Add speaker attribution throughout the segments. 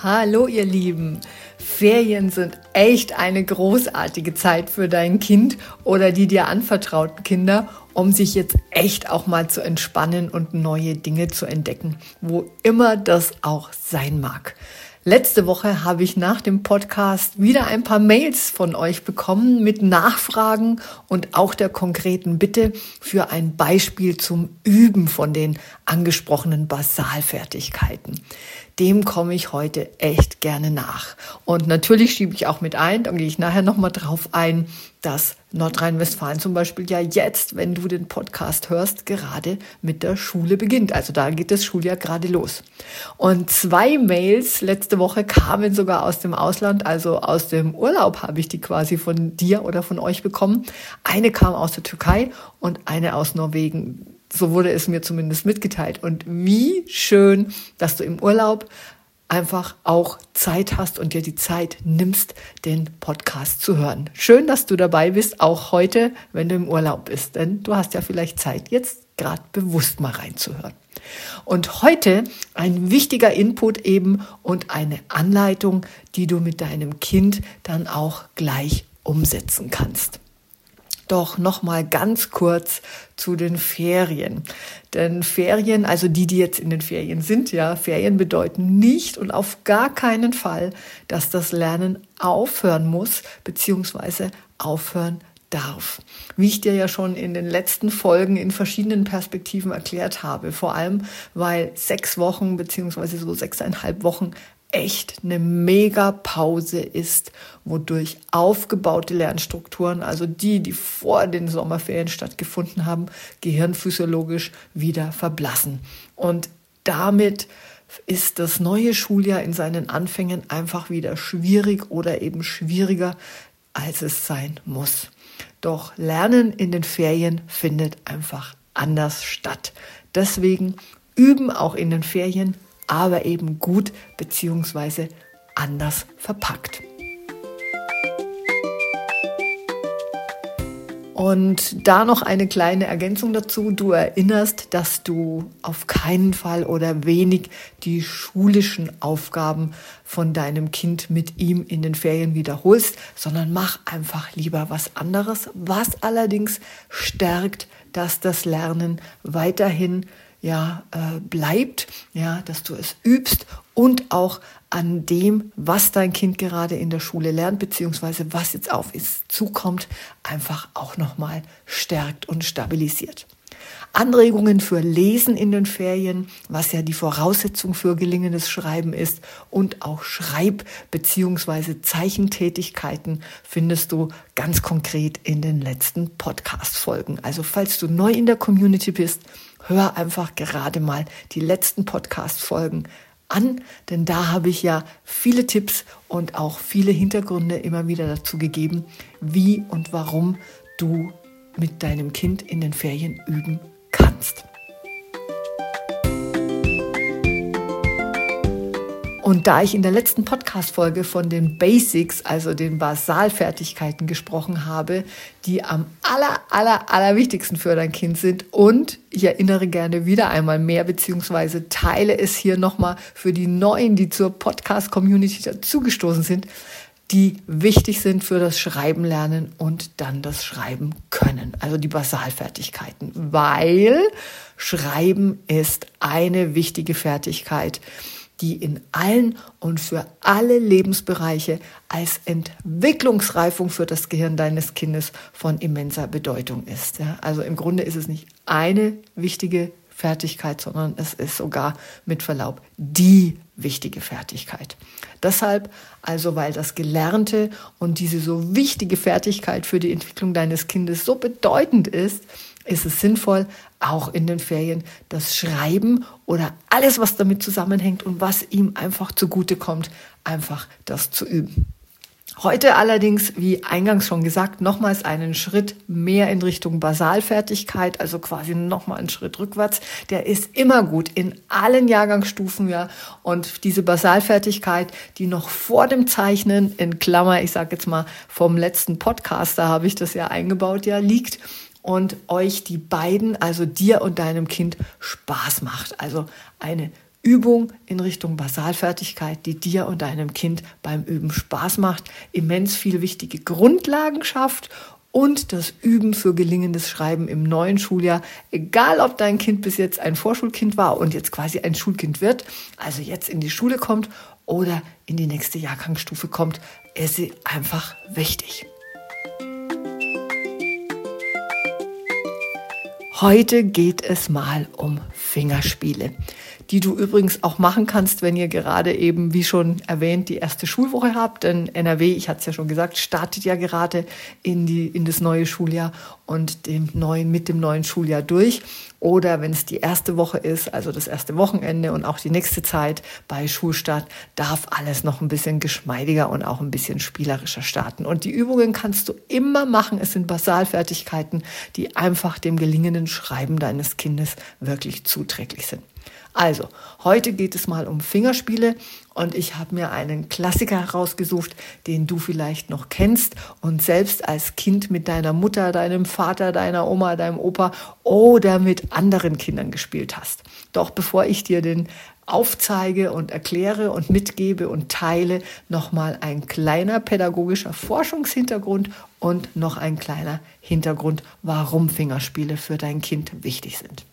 Speaker 1: Hallo ihr Lieben. Ferien sind echt eine großartige Zeit für dein Kind oder die dir anvertrauten Kinder, um sich jetzt echt auch mal zu entspannen und neue Dinge zu entdecken, wo immer das auch sein mag. Letzte Woche habe ich nach dem Podcast wieder ein paar Mails von euch bekommen mit Nachfragen und auch der konkreten Bitte für ein Beispiel zum Üben von den angesprochenen Basalfertigkeiten dem komme ich heute echt gerne nach. Und natürlich schiebe ich auch mit ein, dann gehe ich nachher nochmal drauf ein, dass Nordrhein-Westfalen zum Beispiel ja jetzt, wenn du den Podcast hörst, gerade mit der Schule beginnt. Also da geht das Schuljahr gerade los. Und zwei Mails letzte Woche kamen sogar aus dem Ausland, also aus dem Urlaub habe ich die quasi von dir oder von euch bekommen. Eine kam aus der Türkei und eine aus Norwegen so wurde es mir zumindest mitgeteilt. Und wie schön, dass du im Urlaub einfach auch Zeit hast und dir die Zeit nimmst, den Podcast zu hören. Schön, dass du dabei bist, auch heute, wenn du im Urlaub bist, denn du hast ja vielleicht Zeit, jetzt gerade bewusst mal reinzuhören. Und heute ein wichtiger Input eben und eine Anleitung, die du mit deinem Kind dann auch gleich umsetzen kannst doch noch mal ganz kurz zu den Ferien. Denn Ferien, also die, die jetzt in den Ferien sind, ja, Ferien bedeuten nicht und auf gar keinen Fall, dass das Lernen aufhören muss, beziehungsweise aufhören darf. Wie ich dir ja schon in den letzten Folgen in verschiedenen Perspektiven erklärt habe. Vor allem, weil sechs Wochen beziehungsweise so sechseinhalb Wochen echt eine mega Pause ist, wodurch aufgebaute Lernstrukturen, also die, die vor den Sommerferien stattgefunden haben, gehirnphysiologisch wieder verblassen. Und damit ist das neue Schuljahr in seinen Anfängen einfach wieder schwierig oder eben schwieriger, als es sein muss. Doch Lernen in den Ferien findet einfach anders statt. Deswegen üben auch in den Ferien aber eben gut beziehungsweise anders verpackt. Und da noch eine kleine Ergänzung dazu. Du erinnerst, dass du auf keinen Fall oder wenig die schulischen Aufgaben von deinem Kind mit ihm in den Ferien wiederholst, sondern mach einfach lieber was anderes, was allerdings stärkt, dass das Lernen weiterhin ja, äh, bleibt, ja, dass du es übst und auch an dem, was dein Kind gerade in der Schule lernt, beziehungsweise was jetzt auf es zukommt, einfach auch nochmal stärkt und stabilisiert. Anregungen für Lesen in den Ferien, was ja die Voraussetzung für gelingendes Schreiben ist, und auch Schreib- bzw. Zeichentätigkeiten findest du ganz konkret in den letzten Podcast-Folgen. Also falls du neu in der Community bist, hör einfach gerade mal die letzten Podcast-Folgen an, denn da habe ich ja viele Tipps und auch viele Hintergründe immer wieder dazu gegeben, wie und warum du mit deinem Kind in den Ferien üben kannst. Und da ich in der letzten Podcast-Folge von den Basics, also den Basalfertigkeiten gesprochen habe, die am aller, aller, aller wichtigsten für dein Kind sind und ich erinnere gerne wieder einmal mehr, beziehungsweise teile es hier nochmal für die Neuen, die zur Podcast-Community dazugestoßen sind, die wichtig sind für das Schreiben lernen und dann das Schreiben können, also die Basalfertigkeiten, weil Schreiben ist eine wichtige Fertigkeit die in allen und für alle Lebensbereiche als Entwicklungsreifung für das Gehirn deines Kindes von immenser Bedeutung ist. Ja, also im Grunde ist es nicht eine wichtige Fertigkeit, sondern es ist sogar mit Verlaub die wichtige Fertigkeit. Deshalb also, weil das Gelernte und diese so wichtige Fertigkeit für die Entwicklung deines Kindes so bedeutend ist, ist es sinnvoll, auch in den Ferien das Schreiben oder alles, was damit zusammenhängt und was ihm einfach zugutekommt, einfach das zu üben. Heute allerdings, wie eingangs schon gesagt, nochmals einen Schritt mehr in Richtung Basalfertigkeit, also quasi nochmal einen Schritt rückwärts. Der ist immer gut in allen Jahrgangsstufen, ja. Und diese Basalfertigkeit, die noch vor dem Zeichnen, in Klammer, ich sage jetzt mal vom letzten Podcast, da habe ich das ja eingebaut, ja, liegt und euch die beiden, also dir und deinem Kind, Spaß macht. Also eine Übung in Richtung Basalfertigkeit, die dir und deinem Kind beim Üben Spaß macht, immens viele wichtige Grundlagen schafft und das Üben für gelingendes Schreiben im neuen Schuljahr, egal ob dein Kind bis jetzt ein Vorschulkind war und jetzt quasi ein Schulkind wird, also jetzt in die Schule kommt oder in die nächste Jahrgangsstufe kommt, ist sie einfach wichtig. Heute geht es mal um Fingerspiele die du übrigens auch machen kannst, wenn ihr gerade eben, wie schon erwähnt, die erste Schulwoche habt. Denn NRW, ich hatte es ja schon gesagt, startet ja gerade in, die, in das neue Schuljahr und dem neuen, mit dem neuen Schuljahr durch. Oder wenn es die erste Woche ist, also das erste Wochenende und auch die nächste Zeit bei Schulstart, darf alles noch ein bisschen geschmeidiger und auch ein bisschen spielerischer starten. Und die Übungen kannst du immer machen. Es sind Basalfertigkeiten, die einfach dem gelingenden Schreiben deines Kindes wirklich zuträglich sind. Also, heute geht es mal um Fingerspiele und ich habe mir einen Klassiker herausgesucht, den du vielleicht noch kennst und selbst als Kind mit deiner Mutter, deinem Vater, deiner Oma, deinem Opa oder mit anderen Kindern gespielt hast. Doch bevor ich dir den aufzeige und erkläre und mitgebe und teile, nochmal ein kleiner pädagogischer Forschungshintergrund und noch ein kleiner Hintergrund, warum Fingerspiele für dein Kind wichtig sind.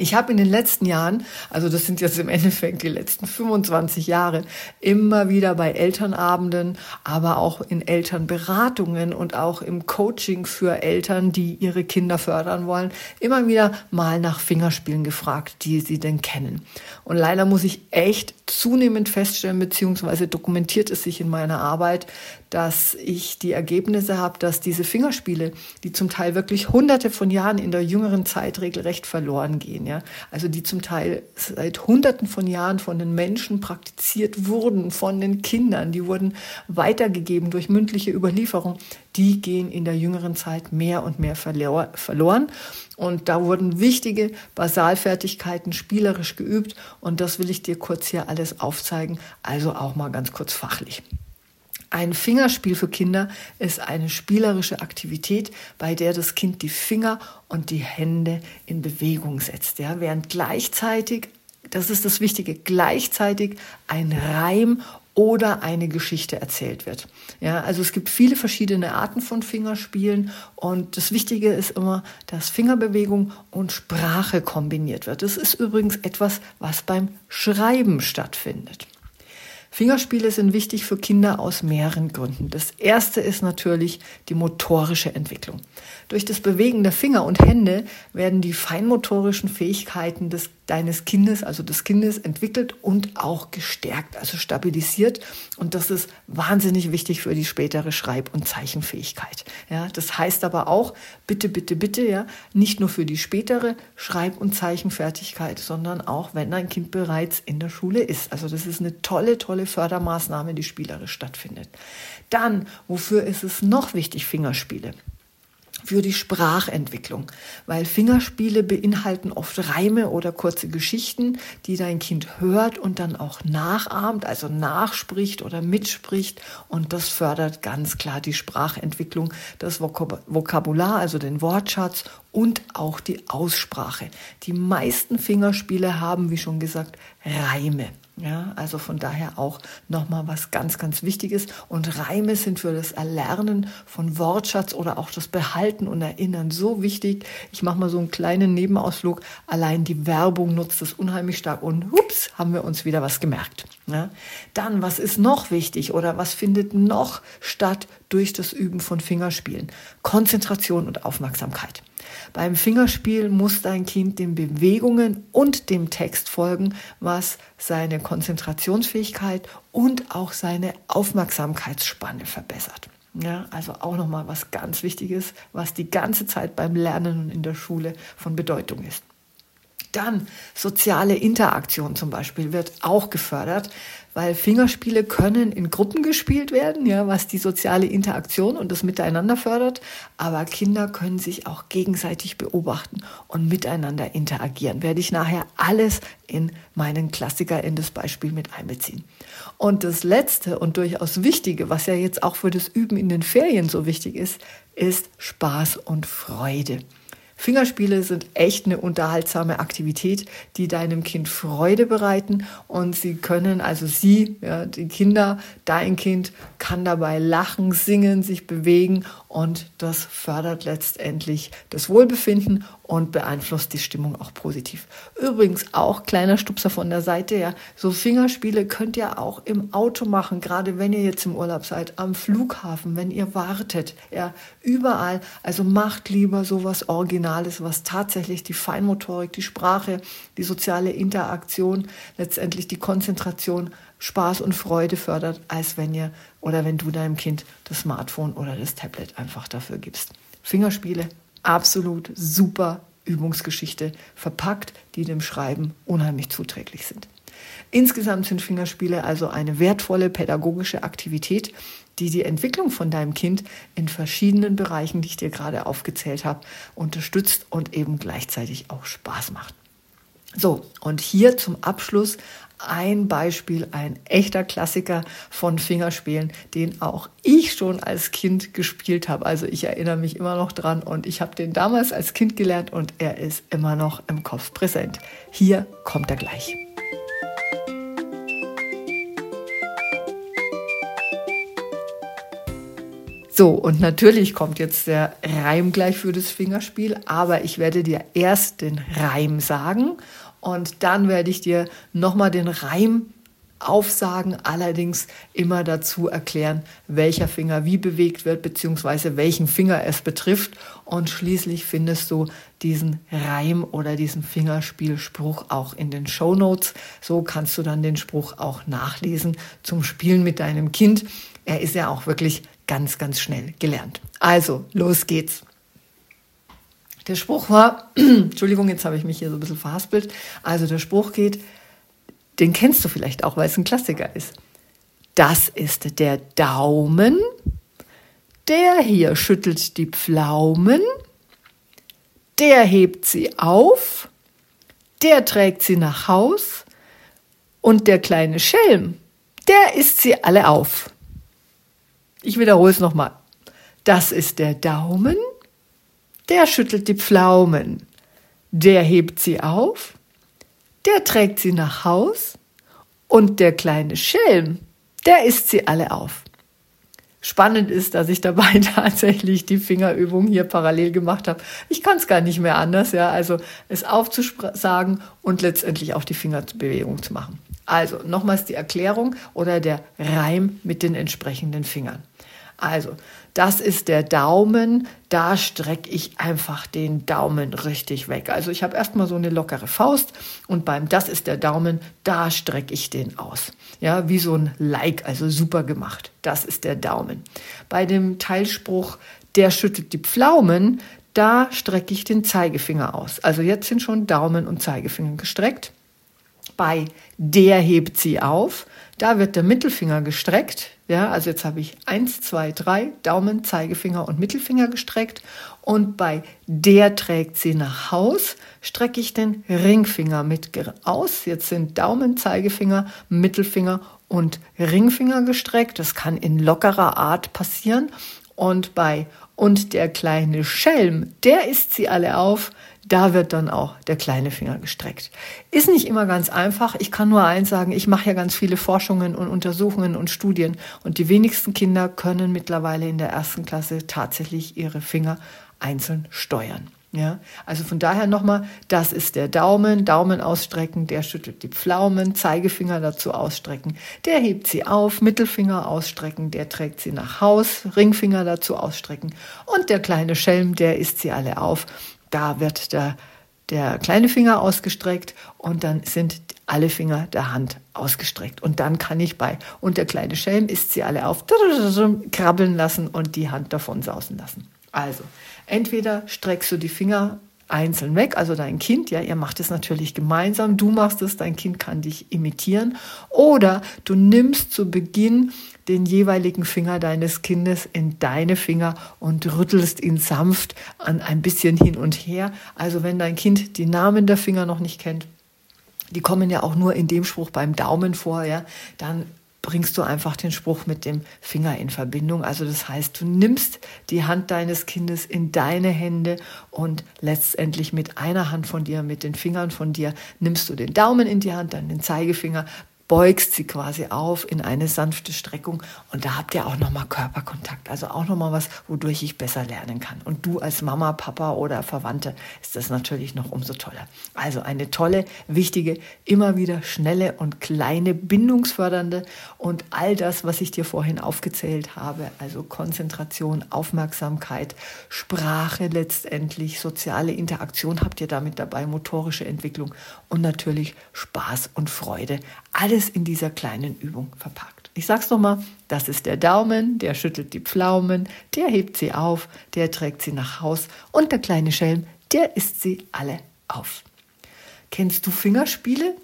Speaker 1: Ich habe in den letzten Jahren, also das sind jetzt im Endeffekt die letzten 25 Jahre, immer wieder bei Elternabenden, aber auch in Elternberatungen und auch im Coaching für Eltern, die ihre Kinder fördern wollen, immer wieder mal nach Fingerspielen gefragt, die sie denn kennen. Und leider muss ich echt zunehmend feststellen, beziehungsweise dokumentiert es sich in meiner Arbeit, dass ich die Ergebnisse habe, dass diese Fingerspiele, die zum Teil wirklich hunderte von Jahren in der jüngeren Zeit regelrecht verloren gehen, ja, also die zum Teil seit hunderten von Jahren von den Menschen praktiziert wurden, von den Kindern, die wurden weitergegeben durch mündliche Überlieferung, die gehen in der jüngeren Zeit mehr und mehr verloren. Und da wurden wichtige Basalfertigkeiten spielerisch geübt. Und das will ich dir kurz hier alles aufzeigen. Also auch mal ganz kurz fachlich. Ein Fingerspiel für Kinder ist eine spielerische Aktivität, bei der das Kind die Finger und die Hände in Bewegung setzt, ja, während gleichzeitig, das ist das Wichtige, gleichzeitig ein Reim oder eine Geschichte erzählt wird. Ja, also es gibt viele verschiedene Arten von Fingerspielen und das Wichtige ist immer, dass Fingerbewegung und Sprache kombiniert wird. Das ist übrigens etwas, was beim Schreiben stattfindet. Fingerspiele sind wichtig für Kinder aus mehreren Gründen. Das erste ist natürlich die motorische Entwicklung. Durch das Bewegen der Finger und Hände werden die feinmotorischen Fähigkeiten des deines Kindes, also des Kindes, entwickelt und auch gestärkt, also stabilisiert. Und das ist wahnsinnig wichtig für die spätere Schreib- und Zeichenfähigkeit. Ja, das heißt aber auch, bitte, bitte, bitte, ja, nicht nur für die spätere Schreib- und Zeichenfertigkeit, sondern auch, wenn dein Kind bereits in der Schule ist. Also das ist eine tolle, tolle Fördermaßnahme, die spielerisch stattfindet. Dann, wofür ist es noch wichtig, Fingerspiele? Für die Sprachentwicklung, weil Fingerspiele beinhalten oft Reime oder kurze Geschichten, die dein Kind hört und dann auch nachahmt, also nachspricht oder mitspricht und das fördert ganz klar die Sprachentwicklung, das Vokabular, also den Wortschatz und auch die Aussprache. Die meisten Fingerspiele haben, wie schon gesagt, Reime. Ja, also von daher auch nochmal was ganz, ganz Wichtiges. Und Reime sind für das Erlernen von Wortschatz oder auch das Behalten und Erinnern so wichtig. Ich mache mal so einen kleinen Nebenausflug. Allein die Werbung nutzt es unheimlich stark und hups, haben wir uns wieder was gemerkt. Ja. Dann, was ist noch wichtig oder was findet noch statt durch das Üben von Fingerspielen? Konzentration und Aufmerksamkeit. Beim Fingerspiel muss dein Kind den Bewegungen und dem Text folgen, was seine Konzentrationsfähigkeit und auch seine Aufmerksamkeitsspanne verbessert. Ja, also auch nochmal was ganz Wichtiges, was die ganze Zeit beim Lernen und in der Schule von Bedeutung ist. Dann soziale Interaktion zum Beispiel wird auch gefördert, weil Fingerspiele können in Gruppen gespielt werden, ja, was die soziale Interaktion und das Miteinander fördert. Aber Kinder können sich auch gegenseitig beobachten und miteinander interagieren. Werde ich nachher alles in meinen Klassiker in das Beispiel mit einbeziehen. Und das letzte und durchaus wichtige, was ja jetzt auch für das Üben in den Ferien so wichtig ist, ist Spaß und Freude. Fingerspiele sind echt eine unterhaltsame Aktivität, die deinem Kind Freude bereiten. Und sie können, also sie, ja, die Kinder, dein Kind kann dabei lachen, singen, sich bewegen. Und das fördert letztendlich das Wohlbefinden und beeinflusst die Stimmung auch positiv. Übrigens auch kleiner Stupser von der Seite, ja, so Fingerspiele könnt ihr auch im Auto machen, gerade wenn ihr jetzt im Urlaub seid, am Flughafen, wenn ihr wartet, ja, überall. Also macht lieber sowas Originales, was tatsächlich die Feinmotorik, die Sprache, die soziale Interaktion, letztendlich die Konzentration Spaß und Freude fördert, als wenn ihr oder wenn du deinem Kind das Smartphone oder das Tablet einfach dafür gibst. Fingerspiele, absolut super Übungsgeschichte verpackt, die dem Schreiben unheimlich zuträglich sind. Insgesamt sind Fingerspiele also eine wertvolle pädagogische Aktivität, die die Entwicklung von deinem Kind in verschiedenen Bereichen, die ich dir gerade aufgezählt habe, unterstützt und eben gleichzeitig auch Spaß macht. So, und hier zum Abschluss ein Beispiel, ein echter Klassiker von Fingerspielen, den auch ich schon als Kind gespielt habe. Also ich erinnere mich immer noch dran und ich habe den damals als Kind gelernt und er ist immer noch im Kopf präsent. Hier kommt er gleich. So, und natürlich kommt jetzt der Reim gleich für das Fingerspiel, aber ich werde dir erst den Reim sagen und dann werde ich dir nochmal den Reim aufsagen, allerdings immer dazu erklären, welcher Finger wie bewegt wird, beziehungsweise welchen Finger es betrifft. Und schließlich findest du diesen Reim oder diesen Fingerspielspruch auch in den Show Notes. So kannst du dann den Spruch auch nachlesen zum Spielen mit deinem Kind. Er ist ja auch wirklich ganz, ganz schnell gelernt. Also, los geht's. Der Spruch war, Entschuldigung, jetzt habe ich mich hier so ein bisschen verhaspelt. Also der Spruch geht, den kennst du vielleicht auch, weil es ein Klassiker ist. Das ist der Daumen, der hier schüttelt die Pflaumen, der hebt sie auf, der trägt sie nach Haus und der kleine Schelm, der isst sie alle auf. Ich wiederhole es nochmal. Das ist der Daumen, der schüttelt die Pflaumen, der hebt sie auf, der trägt sie nach Haus und der kleine Schelm, der isst sie alle auf. Spannend ist, dass ich dabei tatsächlich die Fingerübung hier parallel gemacht habe. Ich kann es gar nicht mehr anders, ja, also es aufzusagen und letztendlich auch die Fingerbewegung zu machen. Also nochmals die Erklärung oder der Reim mit den entsprechenden Fingern. Also, das ist der Daumen, da strecke ich einfach den Daumen richtig weg. Also ich habe erstmal so eine lockere Faust und beim das ist der Daumen, da strecke ich den aus. Ja, wie so ein Like, also super gemacht. Das ist der Daumen. Bei dem Teilspruch, der schüttet die Pflaumen, da strecke ich den Zeigefinger aus. Also jetzt sind schon Daumen und Zeigefinger gestreckt. Bei der hebt sie auf, da wird der Mittelfinger gestreckt. Ja, also jetzt habe ich eins, zwei, drei Daumen, Zeigefinger und Mittelfinger gestreckt. Und bei der trägt sie nach Haus, strecke ich den Ringfinger mit aus. Jetzt sind Daumen, Zeigefinger, Mittelfinger und Ringfinger gestreckt. Das kann in lockerer Art passieren. Und bei und der kleine Schelm, der isst sie alle auf, da wird dann auch der kleine Finger gestreckt. Ist nicht immer ganz einfach. Ich kann nur eins sagen, ich mache ja ganz viele Forschungen und Untersuchungen und Studien und die wenigsten Kinder können mittlerweile in der ersten Klasse tatsächlich ihre Finger einzeln steuern. Ja, also von daher nochmal, das ist der Daumen, Daumen ausstrecken, der schüttelt die Pflaumen, Zeigefinger dazu ausstrecken, der hebt sie auf, Mittelfinger ausstrecken, der trägt sie nach Haus, Ringfinger dazu ausstrecken und der kleine Schelm, der isst sie alle auf da wird der der kleine Finger ausgestreckt und dann sind alle Finger der Hand ausgestreckt. Und dann kann ich bei, und der kleine Schelm ist sie alle auf, krabbeln lassen und die Hand davon sausen lassen. Also, entweder streckst du die Finger einzeln weg, also dein Kind, ja, ihr macht es natürlich gemeinsam, du machst es, dein Kind kann dich imitieren, oder du nimmst zu Beginn den jeweiligen Finger deines Kindes in deine Finger und rüttelst ihn sanft an ein bisschen hin und her. Also wenn dein Kind die Namen der Finger noch nicht kennt, die kommen ja auch nur in dem Spruch beim Daumen vor, ja, dann bringst du einfach den Spruch mit dem Finger in Verbindung. Also das heißt, du nimmst die Hand deines Kindes in deine Hände und letztendlich mit einer Hand von dir, mit den Fingern von dir, nimmst du den Daumen in die Hand, dann den Zeigefinger, beugst sie quasi auf in eine sanfte Streckung und da habt ihr auch nochmal Körperkontakt, also auch nochmal was, wodurch ich besser lernen kann. Und du als Mama, Papa oder Verwandte ist das natürlich noch umso toller. Also eine tolle, wichtige, immer wieder schnelle und kleine, bindungsfördernde und all das, was ich dir vorhin aufgezählt habe, also Konzentration, Aufmerksamkeit, Sprache letztendlich, soziale Interaktion habt ihr damit dabei, motorische Entwicklung und natürlich Spaß und Freude. Alles in dieser kleinen Übung verpackt. Ich sag's nochmal, das ist der Daumen, der schüttelt die Pflaumen, der hebt sie auf, der trägt sie nach Haus und der kleine Schelm, der isst sie alle auf. Kennst du Fingerspiele?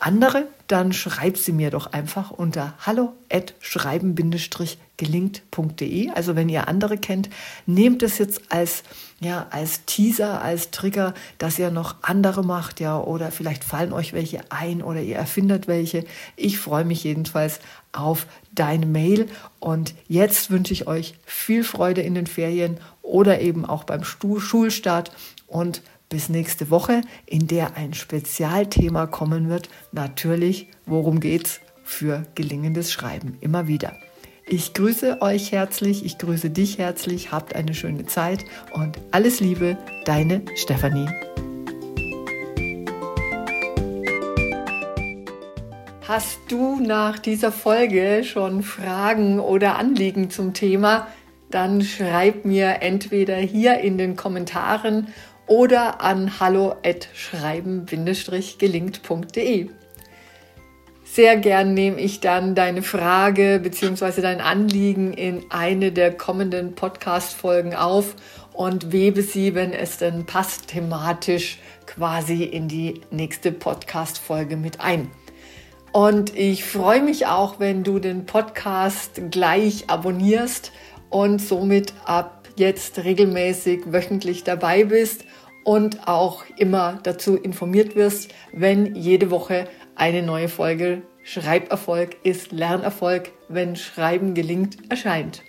Speaker 1: Andere? Dann schreib sie mir doch einfach unter hallo schreiben-gelingt.de. Also wenn ihr andere kennt, nehmt es jetzt als, ja, als Teaser, als Trigger, dass ihr noch andere macht, ja, oder vielleicht fallen euch welche ein oder ihr erfindet welche. Ich freue mich jedenfalls auf deine Mail und jetzt wünsche ich euch viel Freude in den Ferien oder eben auch beim Schulstart und bis nächste Woche, in der ein Spezialthema kommen wird. Natürlich, worum geht's für gelingendes Schreiben? Immer wieder. Ich grüße euch herzlich, ich grüße dich herzlich, habt eine schöne Zeit und alles Liebe, deine Stefanie. Hast du nach dieser Folge schon Fragen oder Anliegen zum Thema? Dann schreib mir entweder hier in den Kommentaren oder an hallo@schreiben-gelingt.de. Sehr gern nehme ich dann deine Frage bzw. dein Anliegen in eine der kommenden Podcast-Folgen auf und webe sie, wenn es denn passt, thematisch quasi in die nächste Podcast-Folge mit ein. Und ich freue mich auch, wenn du den Podcast gleich abonnierst und somit ab jetzt regelmäßig wöchentlich dabei bist und auch immer dazu informiert wirst, wenn jede Woche eine neue Folge Schreiberfolg ist Lernerfolg, wenn Schreiben gelingt, erscheint.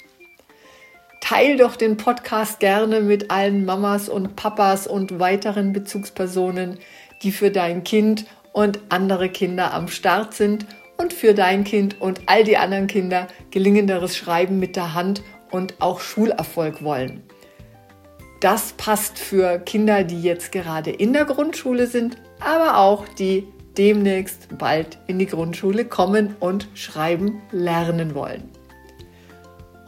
Speaker 1: Teil doch den Podcast gerne mit allen Mamas und Papas und weiteren Bezugspersonen, die für dein Kind und andere Kinder am Start sind und für dein Kind und all die anderen Kinder gelingenderes Schreiben mit der Hand und auch Schulerfolg wollen. Das passt für Kinder, die jetzt gerade in der Grundschule sind, aber auch die demnächst bald in die Grundschule kommen und schreiben lernen wollen.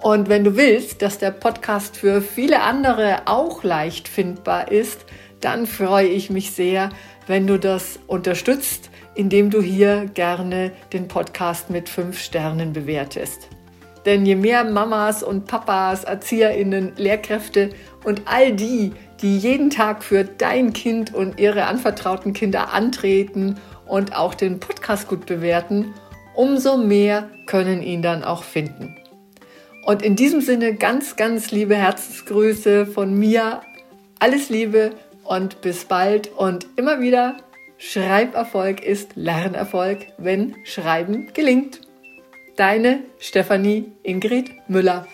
Speaker 1: Und wenn du willst, dass der Podcast für viele andere auch leicht findbar ist, dann freue ich mich sehr, wenn du das unterstützt, indem du hier gerne den Podcast mit fünf Sternen bewertest. Denn je mehr Mamas und Papas, Erzieherinnen, Lehrkräfte und all die, die jeden Tag für dein Kind und ihre anvertrauten Kinder antreten und auch den Podcast gut bewerten, umso mehr können ihn dann auch finden. Und in diesem Sinne ganz, ganz liebe Herzensgrüße von mir. Alles Liebe und bis bald und immer wieder Schreiberfolg ist Lernerfolg, wenn Schreiben gelingt. Deine Stefanie Ingrid Müller.